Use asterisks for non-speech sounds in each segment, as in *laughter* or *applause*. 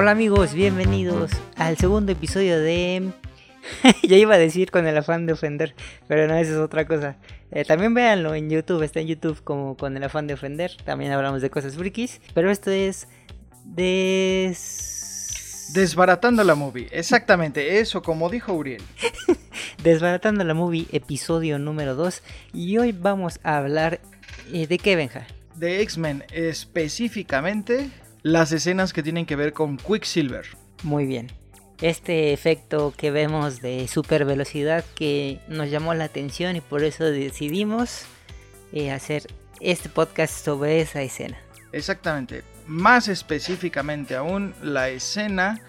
Hola amigos, bienvenidos al segundo episodio de... *laughs* ya iba a decir con el afán de ofender, pero no, eso es otra cosa. Eh, también véanlo en YouTube, está en YouTube como con el afán de ofender. También hablamos de cosas frikis, pero esto es... Des... Desbaratando la movie, exactamente, eso como dijo Uriel. *laughs* Desbaratando la movie, episodio número 2. Y hoy vamos a hablar eh, de qué, Benja. De X-Men, específicamente las escenas que tienen que ver con Quicksilver. Muy bien. Este efecto que vemos de super velocidad que nos llamó la atención y por eso decidimos eh, hacer este podcast sobre esa escena. Exactamente. Más específicamente aún la escena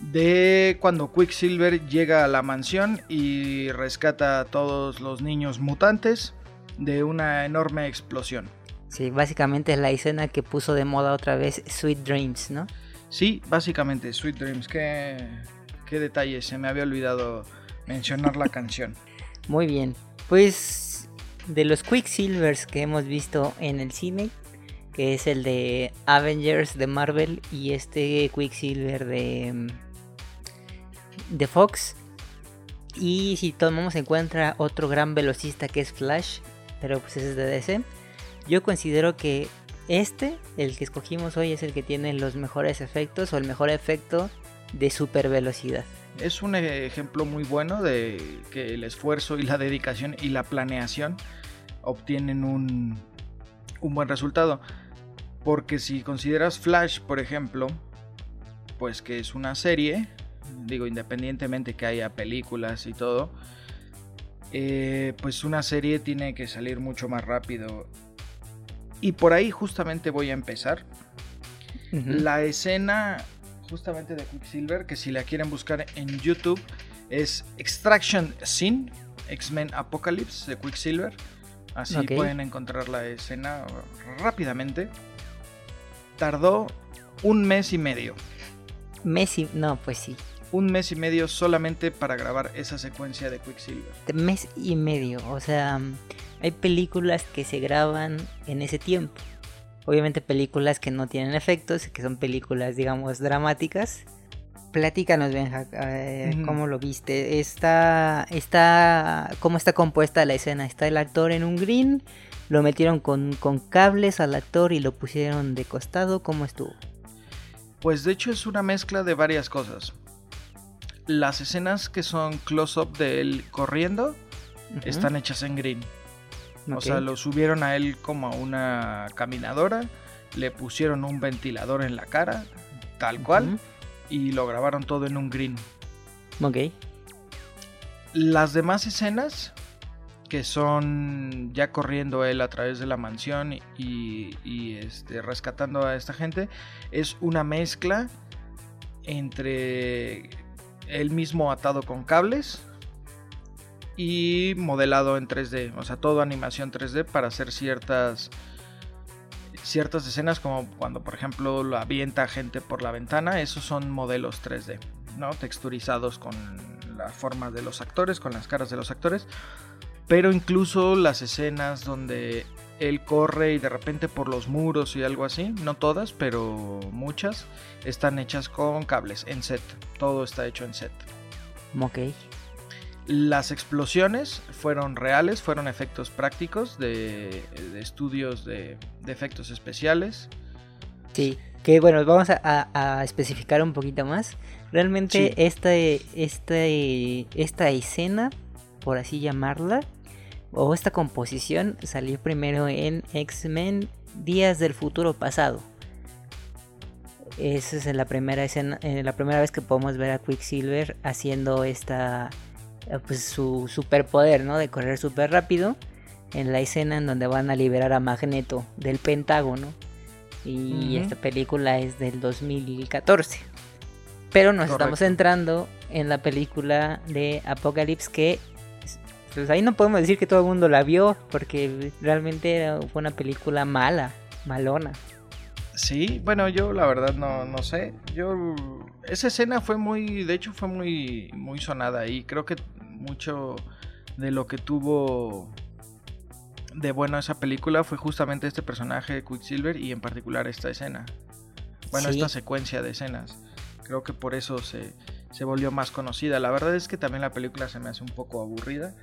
de cuando Quicksilver llega a la mansión y rescata a todos los niños mutantes de una enorme explosión. Sí, básicamente es la escena que puso de moda otra vez Sweet Dreams, ¿no? Sí, básicamente Sweet Dreams. Qué, qué detalle, se me había olvidado mencionar la canción. *laughs* Muy bien, pues de los Quicksilvers que hemos visto en el cine, que es el de Avengers de Marvel y este Quicksilver de, de Fox. Y si tomamos en cuenta otro gran velocista que es Flash, pero pues ese es de DC. Yo considero que este, el que escogimos hoy, es el que tiene los mejores efectos o el mejor efecto de super velocidad. Es un ejemplo muy bueno de que el esfuerzo y la dedicación y la planeación obtienen un, un buen resultado. Porque si consideras Flash, por ejemplo, pues que es una serie, digo, independientemente que haya películas y todo, eh, pues una serie tiene que salir mucho más rápido. Y por ahí justamente voy a empezar. La escena justamente de Quicksilver, que si la quieren buscar en YouTube, es Extraction Scene, X-Men Apocalypse de Quicksilver. Así pueden encontrar la escena rápidamente tardó un mes y medio. Mes y... No, pues sí. Un mes y medio solamente para grabar esa secuencia de Quicksilver. Mes y medio, o sea, hay películas que se graban en ese tiempo. Obviamente películas que no tienen efectos, que son películas, digamos, dramáticas. Platícanos, Benja, ¿cómo lo viste? Está, está, ¿Cómo está compuesta la escena? ¿Está el actor en un green? lo metieron con, cables al actor y lo pusieron de costado. ¿Cómo estuvo? Pues de hecho es una mezcla de varias cosas. Las escenas que son close-up de él corriendo están hechas en green. O sea, lo subieron a él como a una caminadora, le pusieron un ventilador en la cara, tal cual, y lo grabaron todo en un green. Ok. Las demás escenas que son ya corriendo él a través de la mansión y, este, rescatando a esta gente, es una mezcla entre él mismo atado con cables y modelado en 3D, o sea, todo animación 3D para hacer ciertas ciertas escenas como cuando por ejemplo lo avienta gente por la ventana, esos son modelos 3D, ¿no? Texturizados con la forma de los actores, con las caras de los actores pero incluso las escenas donde él corre y de repente por los muros y algo así, no todas, pero muchas, están hechas con cables en set. Todo está hecho en set. Ok. Las explosiones fueron reales, fueron efectos prácticos de, estudios de, efectos especiales. Sí, que bueno, vamos a, especificar un poquito más. Realmente esta, esta, esta escena, por así llamarla, o esta composición salió primero en X-Men Días del Futuro Pasado. Esa es la primera escena, eh, la primera vez que podemos ver a Quicksilver haciendo esta eh, pues su superpoder, ¿no? De correr súper rápido. En la escena en donde van a liberar a Magneto del Pentágono. Y esta película es del 2014. Pero nos estamos centrando en la película de Apocalypse que pues ahí no podemos decir que todo el mundo la vio, porque realmente fue una película mala, malona. Sí, bueno, yo la verdad no, no sé. Yo esa escena fue muy, de hecho fue muy muy sonada y creo que mucho de lo que tuvo de bueno esa película fue justamente este personaje de Quicksilver y en particular esta escena. Bueno, esta secuencia de escenas. Creo que por eso se, se volvió más conocida. La verdad es que también la película se me hace un poco aburrida.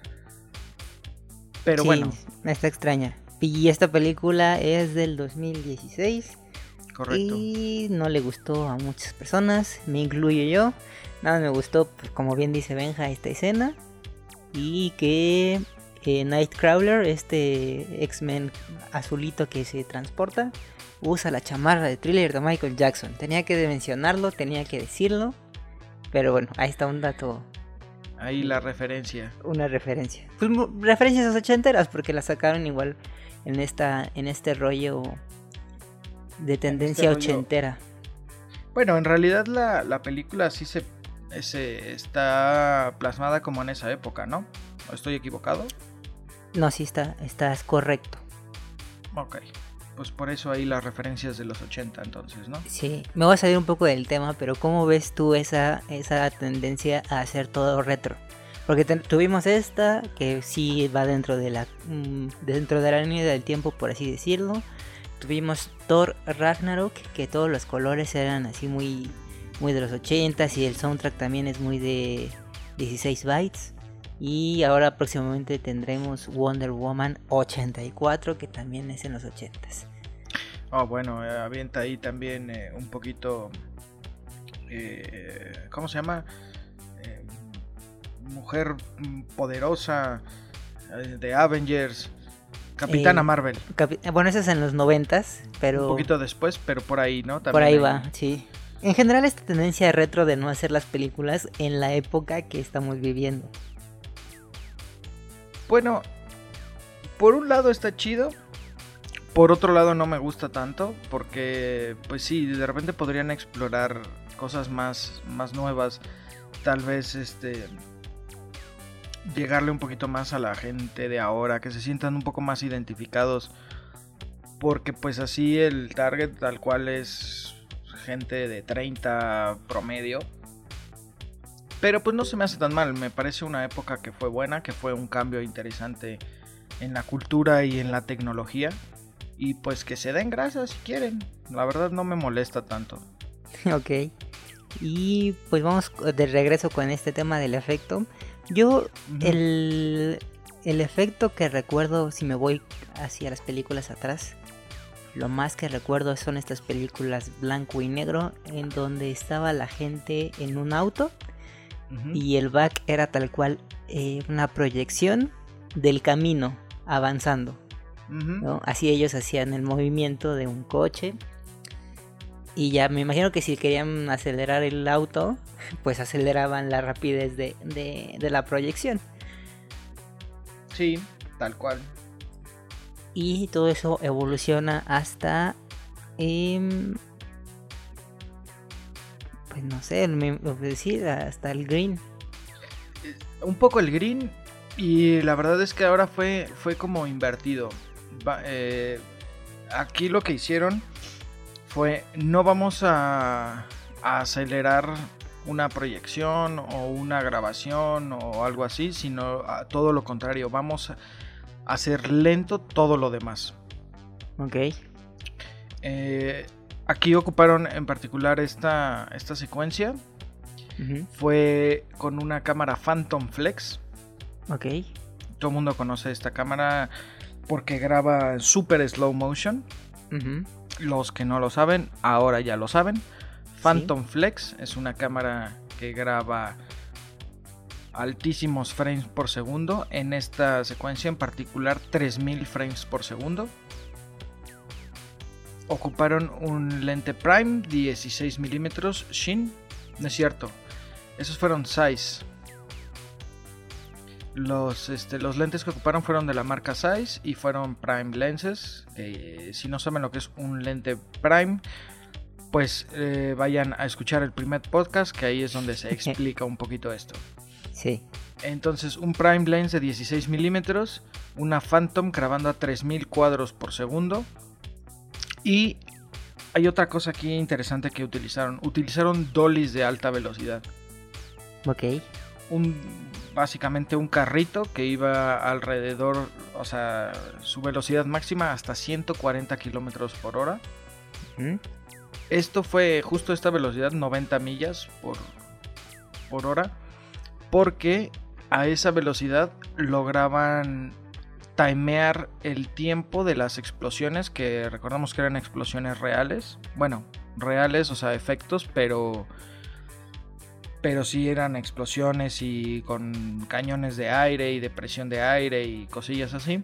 Pero sí, bueno. Está extraña. Y esta película es del 2016. Correcto. Y no le gustó a muchas personas, me incluyo yo. Nada me gustó, pues, como bien dice Benja, esta escena. Y que eh, Nightcrawler, este X-Men azulito que se transporta, usa la chamarra de thriller de Michael Jackson. Tenía que mencionarlo, tenía que decirlo. Pero bueno, ahí está un dato. Ahí la referencia. Una referencia. Pues referencias ochenteras, porque la sacaron igual en esta. en este rollo de tendencia este ochentera. Bueno, en realidad la, la película sí se, se, está plasmada como en esa época, ¿no? ¿Estoy equivocado? No, sí está, estás correcto. Ok pues por eso hay las referencias de los 80 entonces, ¿no? Sí, me voy a salir un poco del tema, pero ¿cómo ves tú esa, esa tendencia a hacer todo retro? Porque tuvimos esta, que sí va dentro de la mm, dentro de la línea del tiempo, por así decirlo. Tuvimos Thor Ragnarok, que todos los colores eran así muy, muy de los 80 y el soundtrack también es muy de 16 bytes. Y ahora próximamente tendremos Wonder Woman 84, que también es en los 80s. Oh, bueno, eh, avienta ahí también eh, un poquito. Eh, ¿Cómo se llama? mujer poderosa de Avengers. Capitana Marvel. bueno, esa es en los 90s, pero. Un poquito después, pero por ahí, ¿no? por ahí va, sí. En general, esta tendencia retro de no hacer las películas en la época que estamos viviendo. Bueno, por un lado está chido. Por otro lado no me gusta tanto. Porque, pues sí, de repente podrían explorar cosas más, más nuevas. Tal vez este. Llegarle un poquito más a la gente de ahora. Que se sientan un poco más identificados. Porque pues así el target tal cual es gente de 30 promedio. Pero pues no se me hace tan mal, me parece una época que fue buena, que fue un cambio interesante en la cultura y en la tecnología. Y pues que se den grasas si quieren, la verdad no me molesta tanto. *laughs* Ok. Y pues vamos de regreso con este tema del efecto. Yo el, el efecto que recuerdo si me voy hacia las películas atrás, lo más que recuerdo son estas películas blanco y negro en donde estaba la gente en un auto y el back era tal cual eh, una proyección del camino avanzando. Así ellos hacían el movimiento de un coche. Y ya me imagino que si querían acelerar el auto, *laughs* pues aceleraban la rapidez de, de, la proyección. Sí, tal cual. Y todo eso evoluciona hasta eh, pues no sé, me decir hasta el green. Un poco el green y la verdad es que ahora fue, fue como invertido. Eh, aquí lo que hicieron fue no vamos a, acelerar una proyección o una grabación o algo así, sino todo lo contrario, vamos a hacer lento todo lo demás. Ok. Eh, Aquí ocuparon en particular esta, esta secuencia. Fue con una cámara Phantom Flex. Ok. Todo el mundo conoce esta cámara porque graba super slow motion. Los que no lo saben, ahora ya lo saben. Phantom Flex es una cámara que graba altísimos frames por segundo. En esta secuencia en particular 3000 frames por segundo ocuparon un lente prime 16 milímetros Shin. No es cierto. Esos fueron Size. Los, este, los lentes que ocuparon fueron de la marca Size y fueron Prime Lenses. si no saben lo que es un lente Prime, pues eh, vayan a escuchar el primer podcast, que ahí es donde se *laughs* explica un poquito esto. Sí. Entonces, un Prime Lens de 16 milímetros, una Phantom grabando a 3000 cuadros por segundo, y hay otra cosa aquí interesante que utilizaron. Utilizaron dollies de alta velocidad. Ok. Un, básicamente un carrito que iba alrededor, o sea, su velocidad máxima hasta 140 kilómetros por hora. Esto fue justo esta velocidad, 90 millas por, por hora, porque a esa velocidad lograban timear el tiempo de las explosiones, que recordamos que eran explosiones reales. Bueno, reales, o sea, efectos, pero pero sí eran explosiones y con cañones de aire y de presión de aire y cosillas así.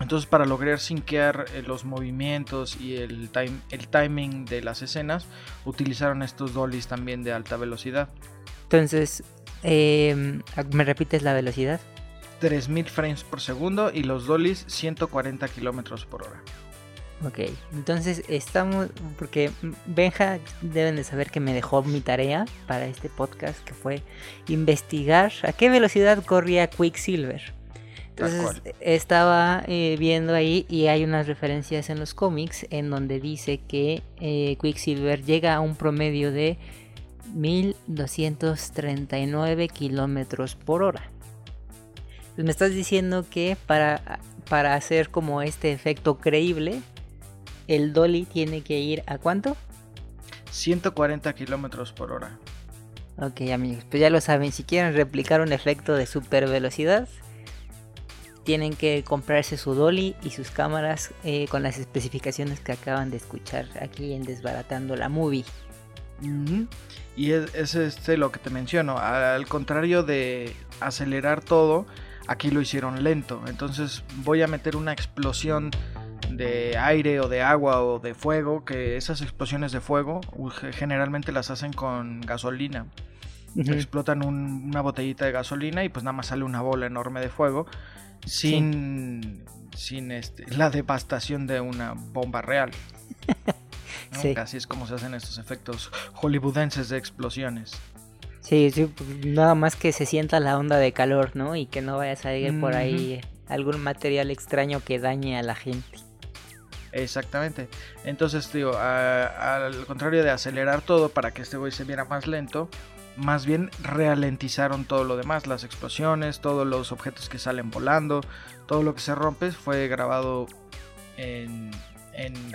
Entonces para lograr sinquear eh, los movimientos y el, time, el timing de las escenas, utilizaron estos dollies también de alta velocidad. Entonces, em, ¿me repites la velocidad? 3000 frames por segundo y los dollies 140 kilómetros por hora. Ok, entonces estamos, porque Benja deben de saber que me dejó mi tarea para este podcast, que fue investigar a qué velocidad corría Quicksilver. Entonces estaba eh, viendo ahí y hay unas referencias en los cómics en donde dice que eh, Quicksilver llega a un promedio de 1239 kilómetros por hora. Me estás diciendo que para, para hacer como este efecto creíble, el dolly tiene que ir a cuánto? 140 kilómetros por hora. Ok, amigos, pues ya lo saben. Si quieren replicar un efecto de super velocidad, tienen que comprarse su dolly y sus cámaras eh, con las especificaciones que acaban de escuchar aquí en Desbaratando la Movie. Y es, es, este lo que te menciono. Al contrario de acelerar todo, aquí lo hicieron lento. Entonces voy a meter una explosión de aire o de agua o de fuego, que esas explosiones de fuego generalmente las hacen con gasolina. Explotan una botellita de gasolina y pues nada más sale una bola enorme de fuego sin, sin este, la devastación de una bomba real. *laughs* Así es como se hacen estos efectos hollywoodenses de explosiones. Sí, sí, pues, nada más que se sienta la onda de calor, ¿no? Y que no vaya a salir por ahí algún material extraño que dañe a la gente. Exactamente. Entonces, digo, al contrario de acelerar todo para que este güey se viera más lento, más bien ralentizaron todo lo demás, las explosiones, todos los objetos que salen volando, todo lo que se rompe fue grabado en,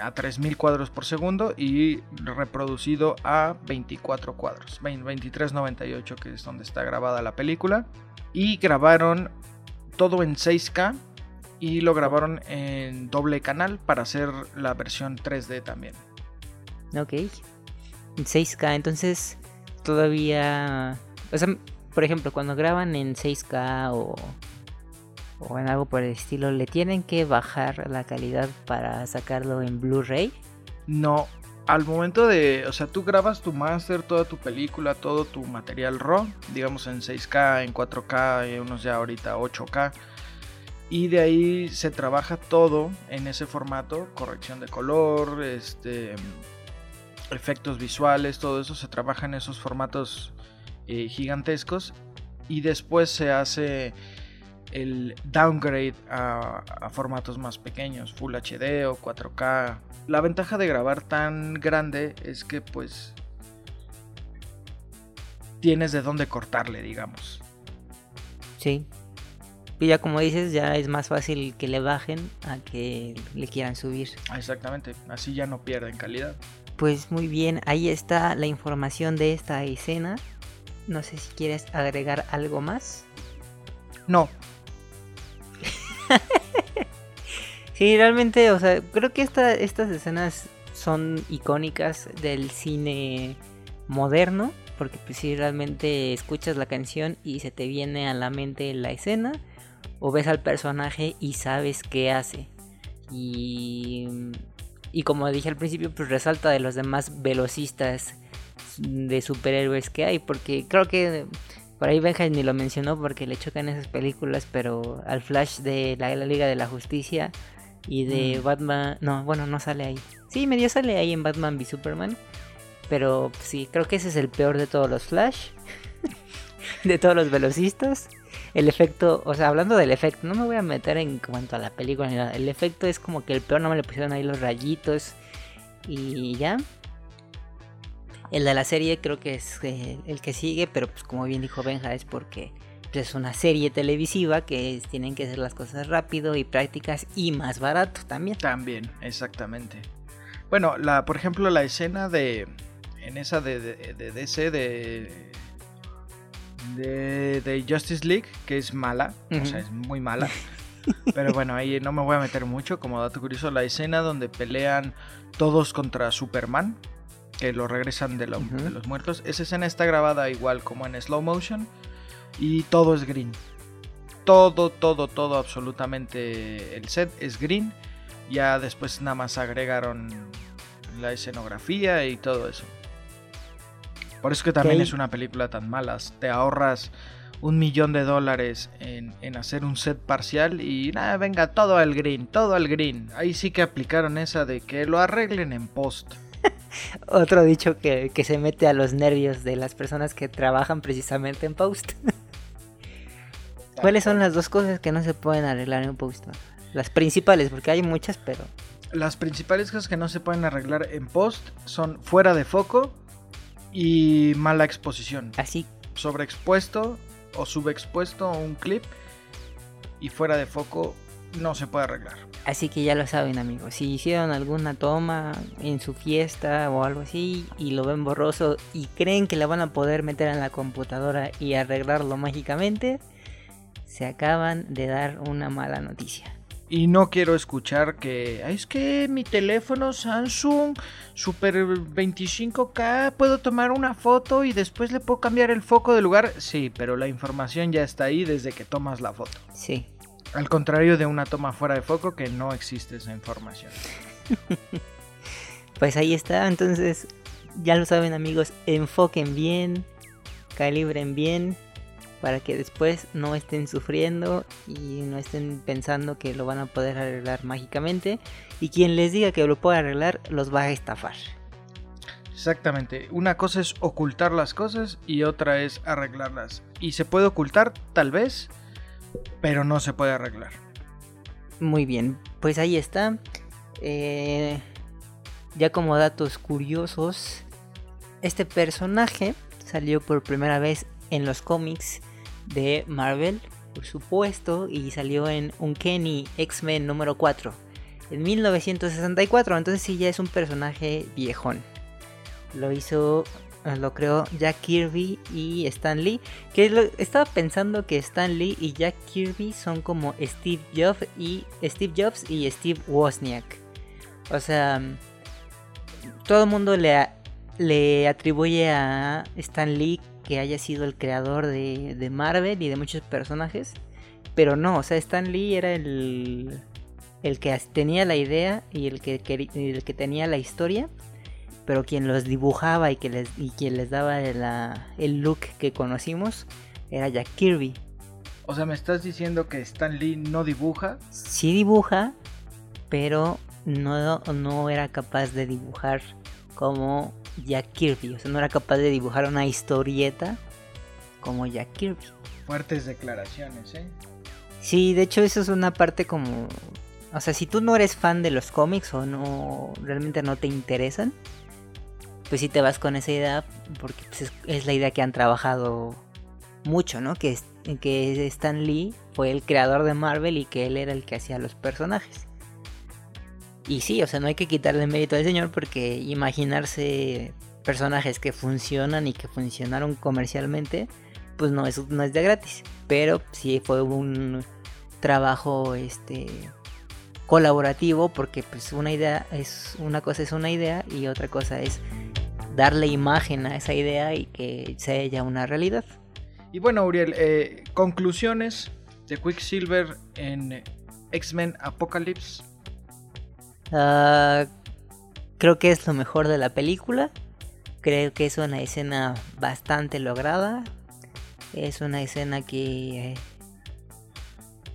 a 3000 cuadros por segundo y reproducido a 24 cuadros, 2398 que es donde está grabada la película. Y grabaron todo en 6K y lo grabaron en doble canal para hacer la versión 3D también. Ok. 6K, entonces todavía... O sea, por ejemplo, cuando graban en 6K o, o en algo por el estilo, ¿le tienen que bajar la calidad para sacarlo en Blu-ray? No, al momento de, o sea, tú grabas tu master, toda tu película, todo tu material RAW, digamos en 6K, en 4K, unos ya ahorita 8K y de ahí se trabaja todo en ese formato, corrección de color, este, efectos visuales, todo eso se trabaja en esos formatos eh, gigantescos y después se hace el downgrade a, a, formatos más pequeños, Full HD o 4K. La ventaja de grabar tan grande es que pues tienes de dónde cortarle, digamos. Sí, y ya como dices, ya es más fácil que le bajen a que le quieran subir. Exactamente, así ya no pierden calidad. Pues muy bien, ahí está la información de esta escena. No sé si quieres agregar algo más. No. *laughs* sí, realmente, o sea, creo que esta, estas escenas son icónicas del cine moderno. Porque pues si realmente escuchas la canción y se te viene a la mente la escena o ves al personaje y sabes qué hace. Y, y como dije al principio, pues resalta de los demás velocistas de superhéroes que hay, porque creo que por ahí Benja ni lo mencionó porque le chocan esas películas, pero al Flash de la, Liga de la Justicia y de mm. Batman, no, bueno, no sale ahí. Sí, medio sale ahí en Batman v Superman, pero sí, creo que ese es el peor de todos los Flash, *laughs* de todos los velocistas el efecto, o sea, hablando del efecto, no me voy a meter en cuanto a la película ni nada. El efecto es como que el peor no me le pusieron ahí los rayitos y ya. El de la serie creo que es eh, el que sigue, pero pues como bien dijo Benja, es porque pues, es una serie televisiva que tienen que hacer las cosas rápido y prácticas y más barato también. También, exactamente. Bueno, la, por ejemplo, la escena de. En esa de, de, de DC de, de. de Justice League, que es mala. O sea, es muy mala. *laughs* Pero bueno, ahí no me voy a meter mucho. Como dato curioso, la escena donde pelean todos contra Superman. Que lo regresan de, de los muertos. Esa escena está grabada igual como en slow motion. Y todo es green. Todo, todo, todo, absolutamente. El set es green. Ya después nada más agregaron la escenografía y todo eso. Por eso que también es una película tan mala. Te ahorras un millón de dólares en, hacer un set parcial y nada, venga, todo al green, todo al green. Ahí sí que aplicaron esa de que lo arreglen en post. Otro dicho que, que, se mete a los nervios de las personas que trabajan precisamente en post. ¿Cuáles son las dos cosas que no se pueden arreglar en post? Las principales, porque hay muchas, pero... Las principales cosas que no se pueden arreglar en post son fuera de foco y mala exposición. Así. Sobreexpuesto o subexpuesto un clip y fuera de foco no se puede arreglar. Así que ya lo saben amigos, si hicieron alguna toma en su fiesta o algo así y lo ven borroso y creen que la van a poder meter en la computadora y arreglarlo mágicamente, se acaban de dar una mala noticia. Y no quiero escuchar que es que mi teléfono Samsung Super 25K puedo tomar una foto y después le puedo cambiar el foco de lugar. Sí, pero la información ya está ahí desde que tomas la foto. Sí. Al contrario de una toma fuera de foco que no existe esa información. *laughs* pues ahí está, entonces ya lo saben amigos, enfoquen bien, calibren bien para que después no estén sufriendo y no estén pensando que lo van a poder arreglar mágicamente y quien les diga que lo puede arreglar los va a estafar. Exactamente, una cosa es ocultar las cosas y otra es arreglarlas. Y se puede ocultar tal vez, pero no se puede arreglar. Muy bien, pues ahí está. Eh, ya como datos curiosos, este personaje salió por primera vez en los cómics de Marvel, por supuesto, y salió en Uncanny X-Men número 4 en 1964, entonces sí ya es un personaje viejón. Lo hizo, lo creó Jack Kirby y Stan Lee, que estaba pensando que Stan Lee y Jack Kirby son como Steve Jobs y Steve Jobs y Steve Wozniak. O sea, todo el mundo le, le atribuye a Stan Lee que haya sido el creador de, Marvel y de muchos personajes. Pero no, o sea, Stan Lee era el, el que tenía la idea y el que, el que tenía la historia. Pero quien los dibujaba y, que les, y quien les daba el look que conocimos era Jack Kirby. O sea, ¿me estás diciendo que Stan Lee no dibuja? Sí dibuja, pero no, no era capaz de dibujar como Jack Kirby. O sea, no era capaz de dibujar una historieta como Jack Kirby. Fuertes declaraciones, ¿eh? Sí, de hecho eso es una parte como... O sea, si tú no eres fan de los cómics o no realmente no te interesan, pues sí te vas con esa idea porque pues, es, la idea que han trabajado mucho, ¿no? Que, que Stan Lee fue el creador de Marvel y que él era el que hacía los personajes. Y sí, o sea, no hay que quitarle mérito al señor porque imaginarse personajes que funcionan y que funcionaron comercialmente, pues no es, no es de gratis. Pero sí fue un trabajo este colaborativo porque pues una idea es una cosa es una idea y otra cosa es darle imagen a esa idea y que sea ya una realidad. Y bueno, Uriel, eh, conclusiones de Quicksilver en X-Men Apocalypse Ah, creo que es lo mejor de la película. Creo que es una escena bastante lograda. Es una escena que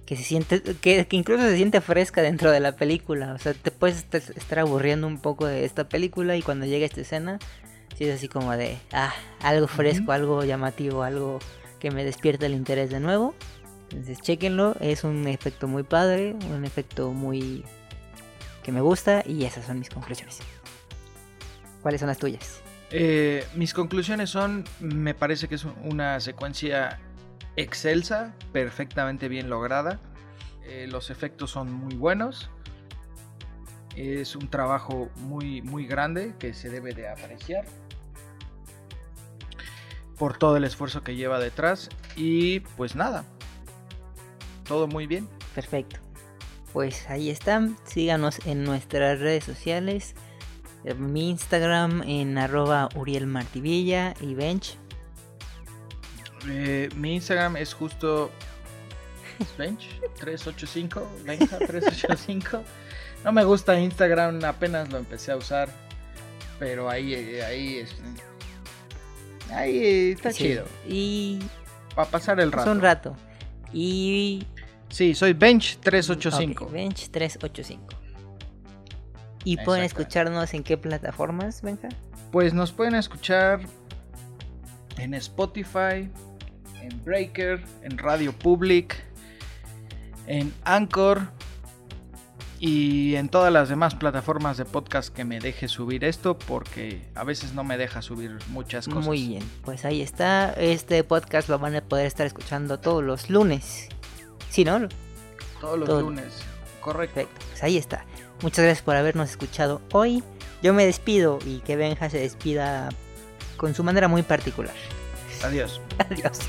que se siente que, incluso se siente fresca dentro de la película. O sea, te puedes estar, aburriendo un poco de esta película y cuando llega esta escena, si es así como de ah, algo fresco, algo llamativo, algo que me despierta el interés de nuevo. Entonces, chequenlo, es un efecto muy padre, un efecto muy me gusta y esas son mis conclusiones. ¿Cuáles son las tuyas? Eh, mis conclusiones son, me parece que es una secuencia excelsa, perfectamente bien lograda. Eh, los efectos son muy buenos. Es un trabajo muy, muy grande que se debe de apreciar por todo el esfuerzo que lleva detrás. Y pues nada, todo muy bien. Perfecto. Pues ahí están. Síganos en nuestras redes sociales. En mi Instagram en arroba Uriel Martivilla y Bench. Eh, mi Instagram es justo Bench 385. Benja 385. No me gusta Instagram, apenas lo empecé a usar. Pero ahí, ahí es. Ahí está Sí. chido. Y Para pasar el es rato. un rato. Y Sí, soy Bench 385. ok, Bench 385. Y pueden escucharnos en qué plataformas, Benja. Pues nos pueden escuchar en Spotify, en Breaker, en Radio Public, en Anchor y en todas las demás plataformas de podcast que me deje subir esto porque a veces no me deja subir muchas cosas. Muy bien, pues ahí está. Este podcast lo van a poder estar escuchando todos los lunes. Sí, ¿no? Todos los Todo. lunes. Correcto. Perfecto, pues ahí está. Muchas gracias por habernos escuchado hoy. Yo me despido y que Benja se despida con su manera muy particular. Adiós. *laughs* Adiós.